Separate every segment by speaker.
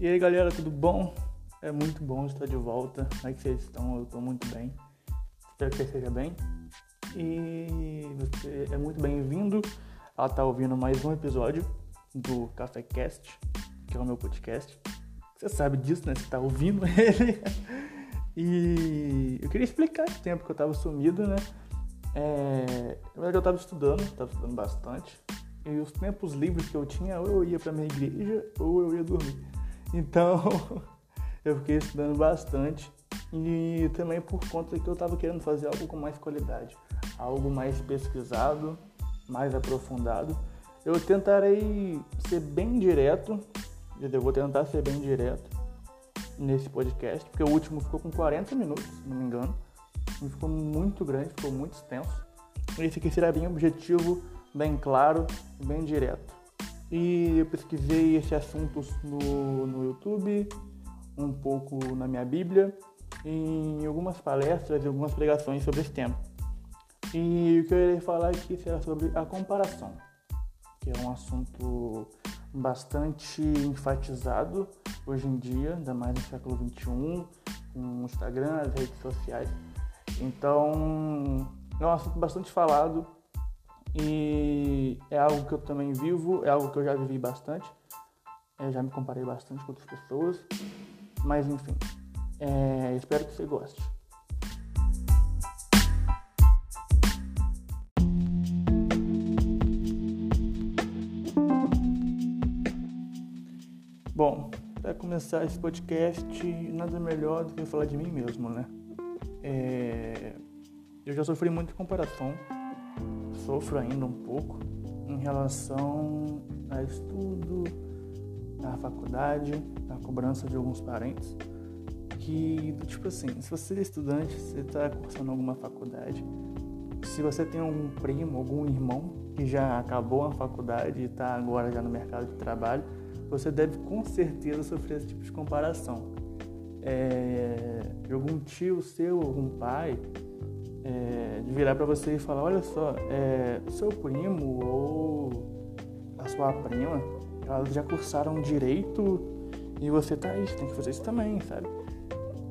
Speaker 1: E aí galera, tudo bom? É muito bom estar de volta. Como é que vocês estão? Eu estou muito bem. Espero que você esteja bem. E você é muito bem-vindo a estar ouvindo mais um episódio do Café Cast, que é o meu podcast. Você sabe disso, né? Você está ouvindo ele. E eu queria explicar esse tempo que eu estava sumido, né? É, na verdade, eu estava estudando, estava estudando bastante. E os tempos livres que eu tinha, ou eu ia para minha igreja ou eu ia dormir. Então, eu fiquei estudando bastante e também por conta que eu estava querendo fazer algo com mais qualidade, algo mais pesquisado, mais aprofundado. Eu tentarei ser bem direto, eu vou tentar ser bem direto nesse podcast, porque o último ficou com 40 minutos, se não me engano, e ficou muito grande, ficou muito extenso. Esse aqui será bem objetivo, bem claro, bem direto. E eu pesquisei esse assunto no, no YouTube, um pouco na minha Bíblia, em algumas palestras e algumas pregações sobre esse tema. E o que eu irei falar aqui será sobre a comparação, que é um assunto bastante enfatizado hoje em dia, ainda mais no século XXI, com o Instagram, as redes sociais. Então, é um assunto bastante falado e é algo que eu também vivo, é algo que eu já vivi bastante. Eu já me comparei bastante com outras pessoas. Mas enfim, é, espero que você goste. Bom, para começar esse podcast, nada melhor do que falar de mim mesmo, né? É, eu já sofri muita comparação sofro ainda um pouco em relação a estudo, à faculdade, à cobrança de alguns parentes. Que, tipo assim, se você é estudante, você está cursando alguma faculdade, se você tem algum primo, algum irmão que já acabou a faculdade e está agora já no mercado de trabalho, você deve com certeza sofrer esse tipo de comparação. É, de algum tio seu, algum pai, é, de virar para você e falar, olha só, é, seu primo ou a sua prima, elas já cursaram direito e você tá aí, você tem que fazer isso também, sabe?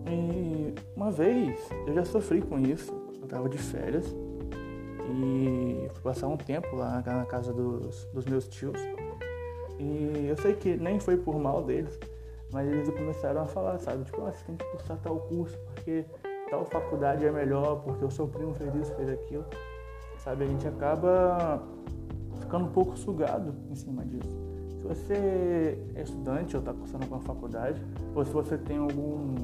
Speaker 1: E uma vez eu já sofri com isso, eu tava de férias e fui passar um tempo lá na casa dos, dos meus tios. E eu sei que nem foi por mal deles, mas eles começaram a falar, sabe? Tipo, ah, você tem que cursar tal curso, porque tal faculdade é melhor porque o seu primo fez isso, fez aquilo. Sabe, a gente acaba ficando um pouco sugado em cima disso. Se você é estudante ou está cursando alguma faculdade, ou se você tem algum,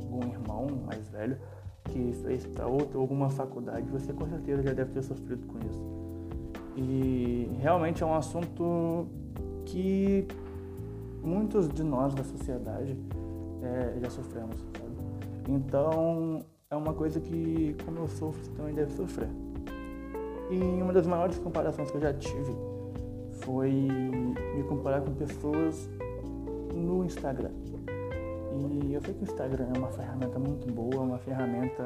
Speaker 1: algum irmão mais velho que fez para outra alguma faculdade, você com certeza já deve ter sofrido com isso. E realmente é um assunto que muitos de nós da sociedade é, já sofremos, sabe? Então é uma coisa que, como eu sofro, também deve sofrer. E uma das maiores comparações que eu já tive foi me comparar com pessoas no Instagram. E eu sei que o Instagram é uma ferramenta muito boa, uma ferramenta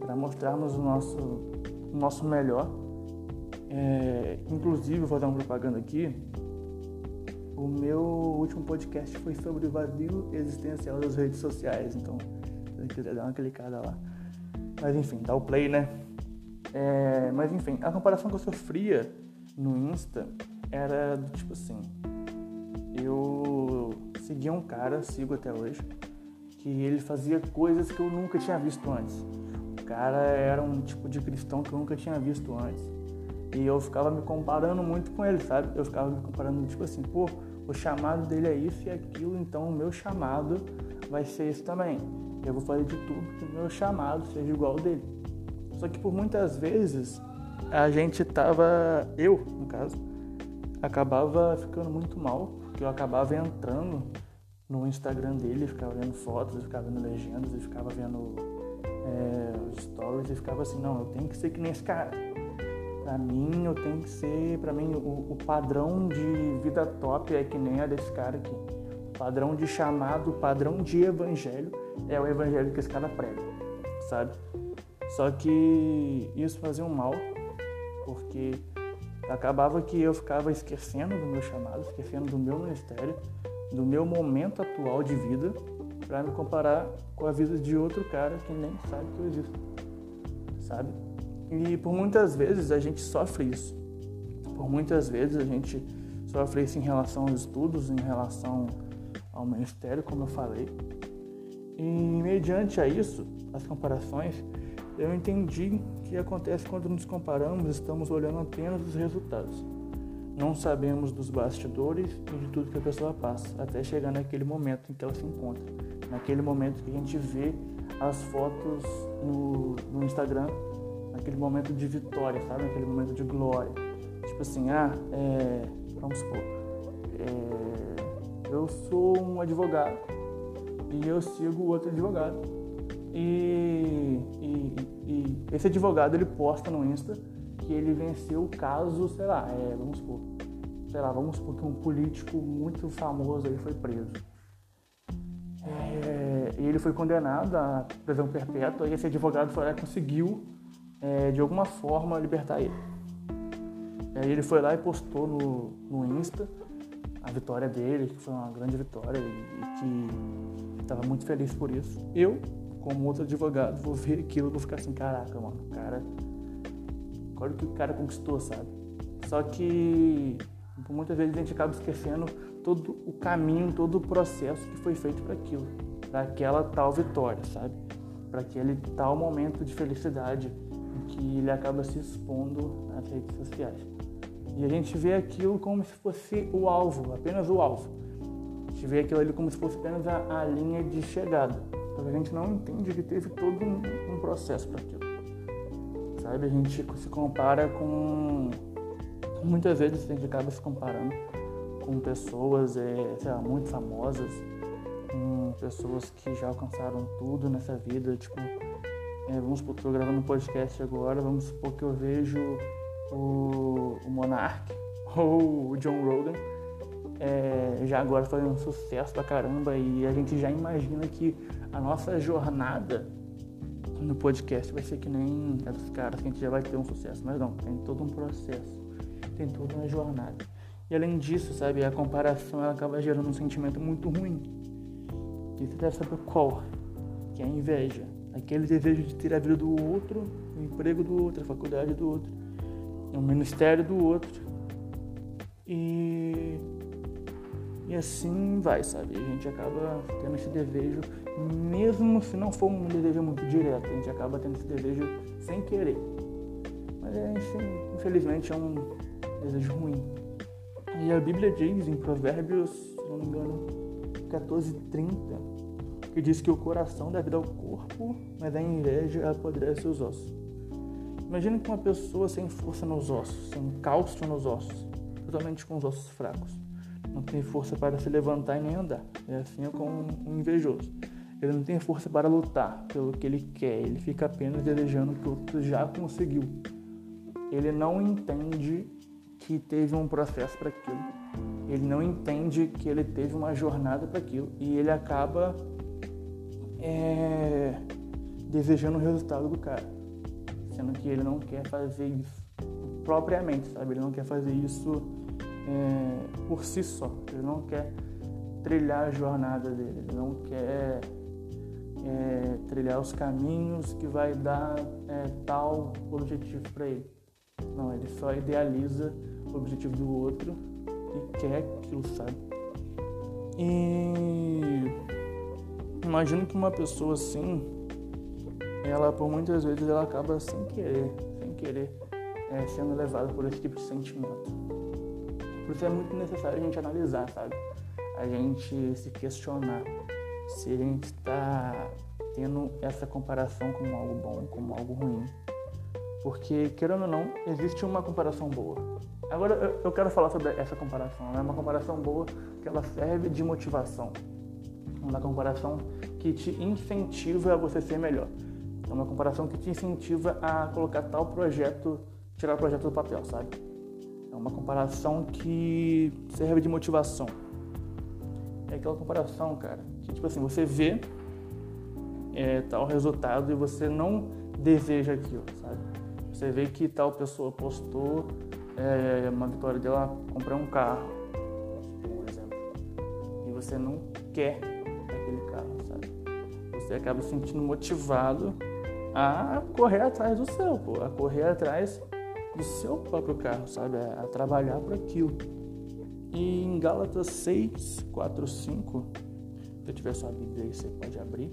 Speaker 1: para mostrarmos o nosso, o nosso melhor. É, inclusive, vou fazer uma propaganda aqui. O meu último podcast foi sobre o vazio existencial das redes sociais. Então, se quiser dar uma clicada lá. Mas enfim, dá o play, né? É, mas enfim, a comparação que eu sofria no Insta era do tipo assim. Eu seguia um cara, sigo até hoje, que ele fazia coisas que eu nunca tinha visto antes. O cara era um tipo de cristão que eu nunca tinha visto antes. E eu ficava me comparando muito com ele, sabe? Eu ficava me comparando, tipo assim, pô, o chamado dele é isso e aquilo, então o meu chamado vai ser isso também. Eu vou fazer de tudo que o meu chamado seja igual ao dele. Só que por muitas vezes a gente tava, eu no caso, acabava ficando muito mal, porque eu acabava entrando no Instagram dele, ficava vendo fotos, ficava vendo legendas, ficava vendo é, stories e ficava assim, não, eu tenho que ser que nem esse cara. Pra mim, eu tenho que ser, pra mim, o, o padrão de vida top é que nem a desse cara aqui. O padrão de chamado, o padrão de evangelho é o evangelho que esse cara prega, sabe? Só que isso fazia um mal, porque acabava que eu ficava esquecendo do meu chamado, esquecendo do meu ministério, do meu momento atual de vida para me comparar com a vida de outro cara que nem sabe que eu existo, sabe? E por muitas vezes a gente sofre isso. Por muitas vezes a gente sofre isso em relação aos estudos, em relação ao ministério, como eu falei. E mediante a isso, as comparações, eu entendi que acontece quando nos comparamos, estamos olhando apenas os resultados. Não sabemos dos bastidores e de tudo que a pessoa passa, até chegar naquele momento em que ela se encontra. Naquele momento que a gente vê as fotos no, no Instagram, naquele momento de vitória, sabe? Naquele momento de glória. Tipo assim, ah, é, vamos supor, é, eu sou um advogado e eu sigo outro advogado. E, e, e, esse advogado ele posta no Insta que ele venceu o caso, sei lá, é, vamos supor, sei lá, vamos supor que um político muito famoso aí foi preso. É, e ele foi condenado à prisão perpétua e esse advogado foi lá e conseguiu, é, de alguma forma, libertar ele. Ele foi lá e postou no, no Insta a vitória dele, que foi uma grande vitória e, e que estava muito feliz por isso. Eu, como outro advogado, vou ver aquilo e vou ficar assim, caraca, mano, o cara. Olha o que o cara conquistou, sabe? Só que muitas vezes a gente acaba esquecendo todo o caminho, todo o processo que foi feito para aquilo, para aquela tal vitória, sabe? Para aquele tal momento de felicidade em que ele acaba se expondo nas redes sociais. E a gente vê aquilo como se fosse o alvo, apenas o alvo. A gente vê aquilo ali como se fosse apenas a, a linha de chegada. Que a gente não entende que teve todo um, um processo para aquilo. Sabe? A gente se compara com. Muitas vezes a gente acaba se comparando com pessoas, é, lá, muito famosas, com pessoas que já alcançaram tudo nessa vida. Tipo, é, vamos supor que eu gravando um podcast agora, vamos supor que eu vejo o, o Monark ou o John Rogan é, já agora fazendo um sucesso pra caramba e a gente já imagina que a nossa jornada no podcast vai ser que nem a dos caras, que a gente já vai ter um sucesso. Mas não, tem todo um processo, tem toda uma jornada. E além disso, sabe, a comparação ela acaba gerando um sentimento muito ruim. E você deve saber qual? Que é a inveja. Aquele desejo de ter a vida do outro, o emprego do outro, a faculdade do outro no ministério do outro. E, e assim vai, sabe? A gente acaba tendo esse desejo, mesmo se não for um desejo muito direto, a gente acaba tendo esse desejo sem querer. Mas é, infelizmente é um desejo ruim. E a Bíblia diz em Provérbios, se não me engano, 14:30, que diz que o coração dá vida ao corpo, mas a inveja apodrece os ossos. Imagina que uma pessoa sem força nos ossos, sem cálcio nos ossos, totalmente com os ossos fracos, não tem força para se levantar e nem andar. É assim como um invejoso. Ele não tem força para lutar pelo que ele quer, ele fica apenas desejando o que o outro já conseguiu. Ele não entende que teve um processo para aquilo. Ele não entende que ele teve uma jornada para aquilo e ele acaba é, desejando o resultado do cara sendo que ele não quer fazer isso propriamente, sabe? Ele não quer fazer isso é, por si só. Ele não quer trilhar a jornada dele. Ele não quer é, trilhar os caminhos que vai dar é, tal objetivo para ele. Não, ele só idealiza o objetivo do outro e quer aquilo, sabe? E imagino que uma pessoa assim ela por muitas vezes ela acaba sem querer, sem querer, é, sendo levada por esse tipo de sentimento. Por isso é muito necessário a gente analisar, sabe? A gente se questionar se a gente está tendo essa comparação como algo bom, como algo ruim. Porque, querendo ou não, existe uma comparação boa. Agora eu quero falar sobre essa comparação. É uma comparação boa que ela serve de motivação. Uma comparação que te incentiva a você ser melhor. É uma comparação que te incentiva a colocar tal projeto, tirar o projeto do papel, sabe? É uma comparação que serve de motivação. É aquela comparação, cara, que tipo assim, você vê é, tal resultado e você não deseja aquilo, sabe? Você vê que tal pessoa postou é, uma vitória dela comprar um carro, por exemplo. E você não quer aquele carro, sabe? Você acaba se sentindo motivado a correr atrás do seu, pô, a correr atrás do seu próprio carro, sabe? A, trabalhar por aquilo. E em Gálatas 6, 4, 5, se tiver sua Bíblia aí, você pode abrir,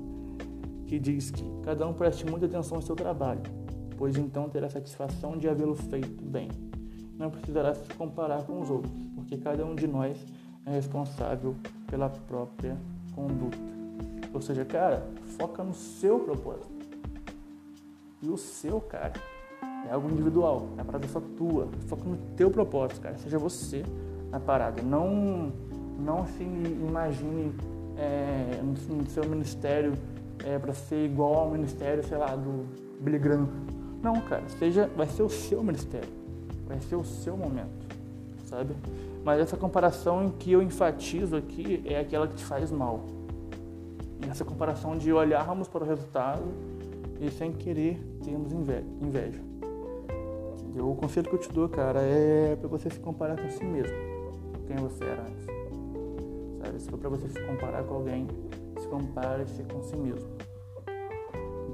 Speaker 1: que diz que cada um preste muita atenção ao seu trabalho, pois então terá satisfação de havê-lo feito bem. Não precisará se comparar com os outros, porque cada um de nós é responsável pela própria conduta. Ou seja, cara, foca no seu propósito. E o seu, cara, é algo individual, é a parada só tua. Foca no teu propósito, cara. Seja você a parada. Não, não se imagine é, no, seu ministério é, para ser igual ao ministério, sei lá, do Billy Graham. Não, cara. Seja, vai ser o seu ministério. Vai ser o seu momento, sabe? Mas essa comparação em que eu enfatizo aqui é aquela que te faz mal. Essa comparação de olharmos para o resultado e sem querer termos inveja. O conselho que eu te dou, cara, é para você se comparar com si mesmo. Quem você era antes. Sabe? Se for para você se comparar com alguém, se compare-se com si mesmo.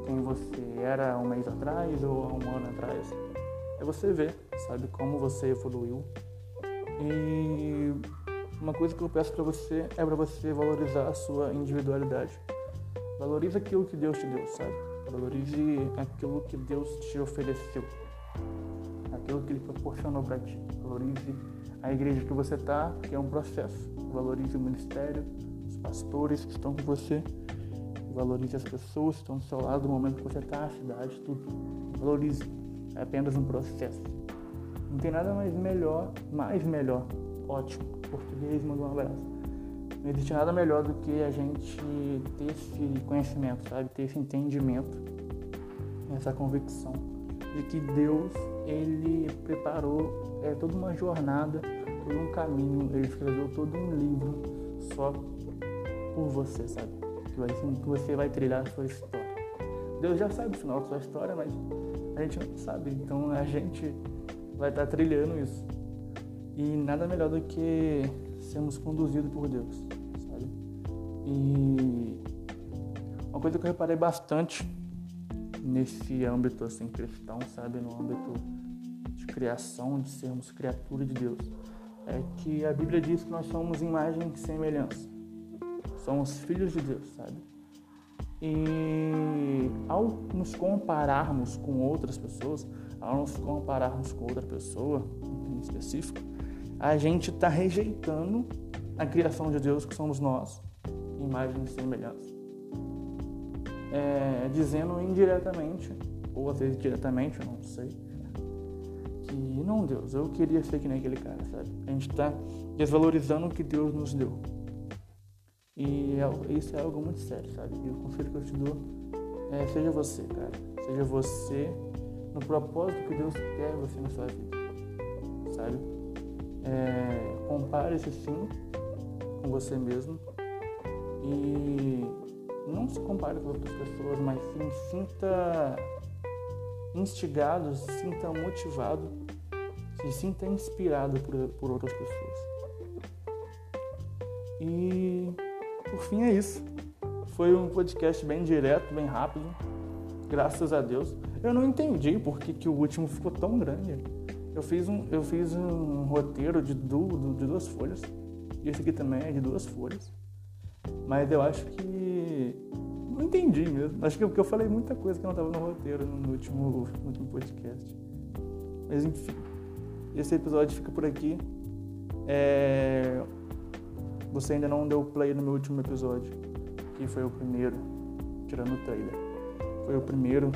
Speaker 1: Quem você era um mês atrás ou um ano atrás. É você ver, sabe, como você evoluiu. E uma coisa que eu peço para você é para você valorizar a sua individualidade. Valorize aquilo que Deus te deu, sabe? Valorize aquilo que Deus te ofereceu aquilo que Ele proporcionou para ti. Valorize a igreja que você está, que é um processo. Valorize o ministério, os pastores que estão com você. Valorize as pessoas que estão do seu lado no momento que você está, a cidade, tudo. Valorize. É apenas um processo. Não tem nada mais melhor, mais melhor. Ótimo. Português, manda um abraço. Não existe nada melhor do que a gente ter esse conhecimento, sabe? Ter esse entendimento, essa convicção de que Deus ele preparou é, toda uma jornada, todo um caminho, ele escreveu todo um livro só por você, sabe? Que, vai, que você vai trilhar a sua história. Deus já sabe o final da sua história, mas a gente não sabe, então a gente vai estar trilhando isso. E nada melhor do que sermos conduzidos por Deus, sabe? E uma coisa que eu reparei bastante nesse âmbito assim cristão, sabe, no âmbito de criação, de sermos criatura de Deus, é que a Bíblia diz que nós somos imagem e semelhança. Somos filhos de Deus, sabe? E ao nos compararmos com outras pessoas, ao nos compararmos com outra pessoa em específico, a gente está rejeitando a criação de Deus que somos nós, imagem e semelhança é, dizendo indiretamente, ou às vezes diretamente, eu não sei, que não, Deus, eu queria ser que nem aquele cara, sabe? A gente está desvalorizando o que Deus nos deu. E é, isso é algo muito sério, sabe? E o conselho que eu te dou é seja você, cara. Seja você no propósito que Deus quer você na sua vida, sabe? É, Compare-se sim com você mesmo e não se compare com outras pessoas, mas sim sinta instigado, se sinta motivado, se sinta inspirado por, por outras pessoas. E por fim é isso. Foi um podcast bem direto, bem rápido. Graças a Deus. Eu não entendi por que, que o último ficou tão grande. Eu fiz um, eu fiz um roteiro de, du, de duas folhas. Esse aqui também é de duas folhas. Mas eu acho que. Não entendi mesmo. Acho que porque eu falei muita coisa que não estava no roteiro no último, no último podcast. Mas enfim. Esse episódio fica por aqui. É... Você ainda não deu play no meu último episódio, que foi o primeiro, tirando o trailer. Foi o primeiro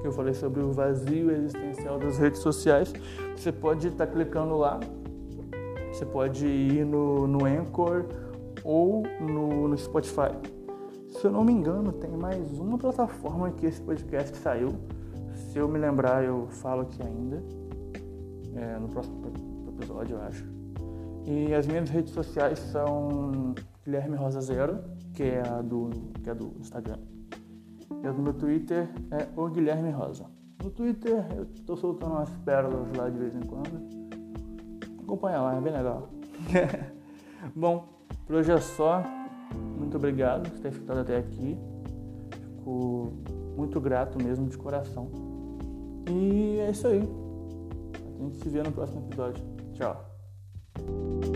Speaker 1: que eu falei sobre o vazio existencial das redes sociais. Você pode estar tá clicando lá, você pode ir no, no Anchor ou no, no Spotify. Se eu não me engano, tem mais uma plataforma que esse podcast saiu. Se eu me lembrar, eu falo aqui ainda. É, no próximo episódio, eu acho. E as minhas redes sociais são Guilherme Rosa Zero, que é a do, que é do Instagram. E o meu Twitter é o Guilherme Rosa. No Twitter eu tô soltando umas pérolas lá de vez em quando. Acompanha lá, é bem legal. Bom, Por hoje é só. Muito obrigado por ter escutado até aqui. Fico muito grato mesmo de coração. E é isso aí. A gente se vê no próximo episódio. Tchau. Thank you.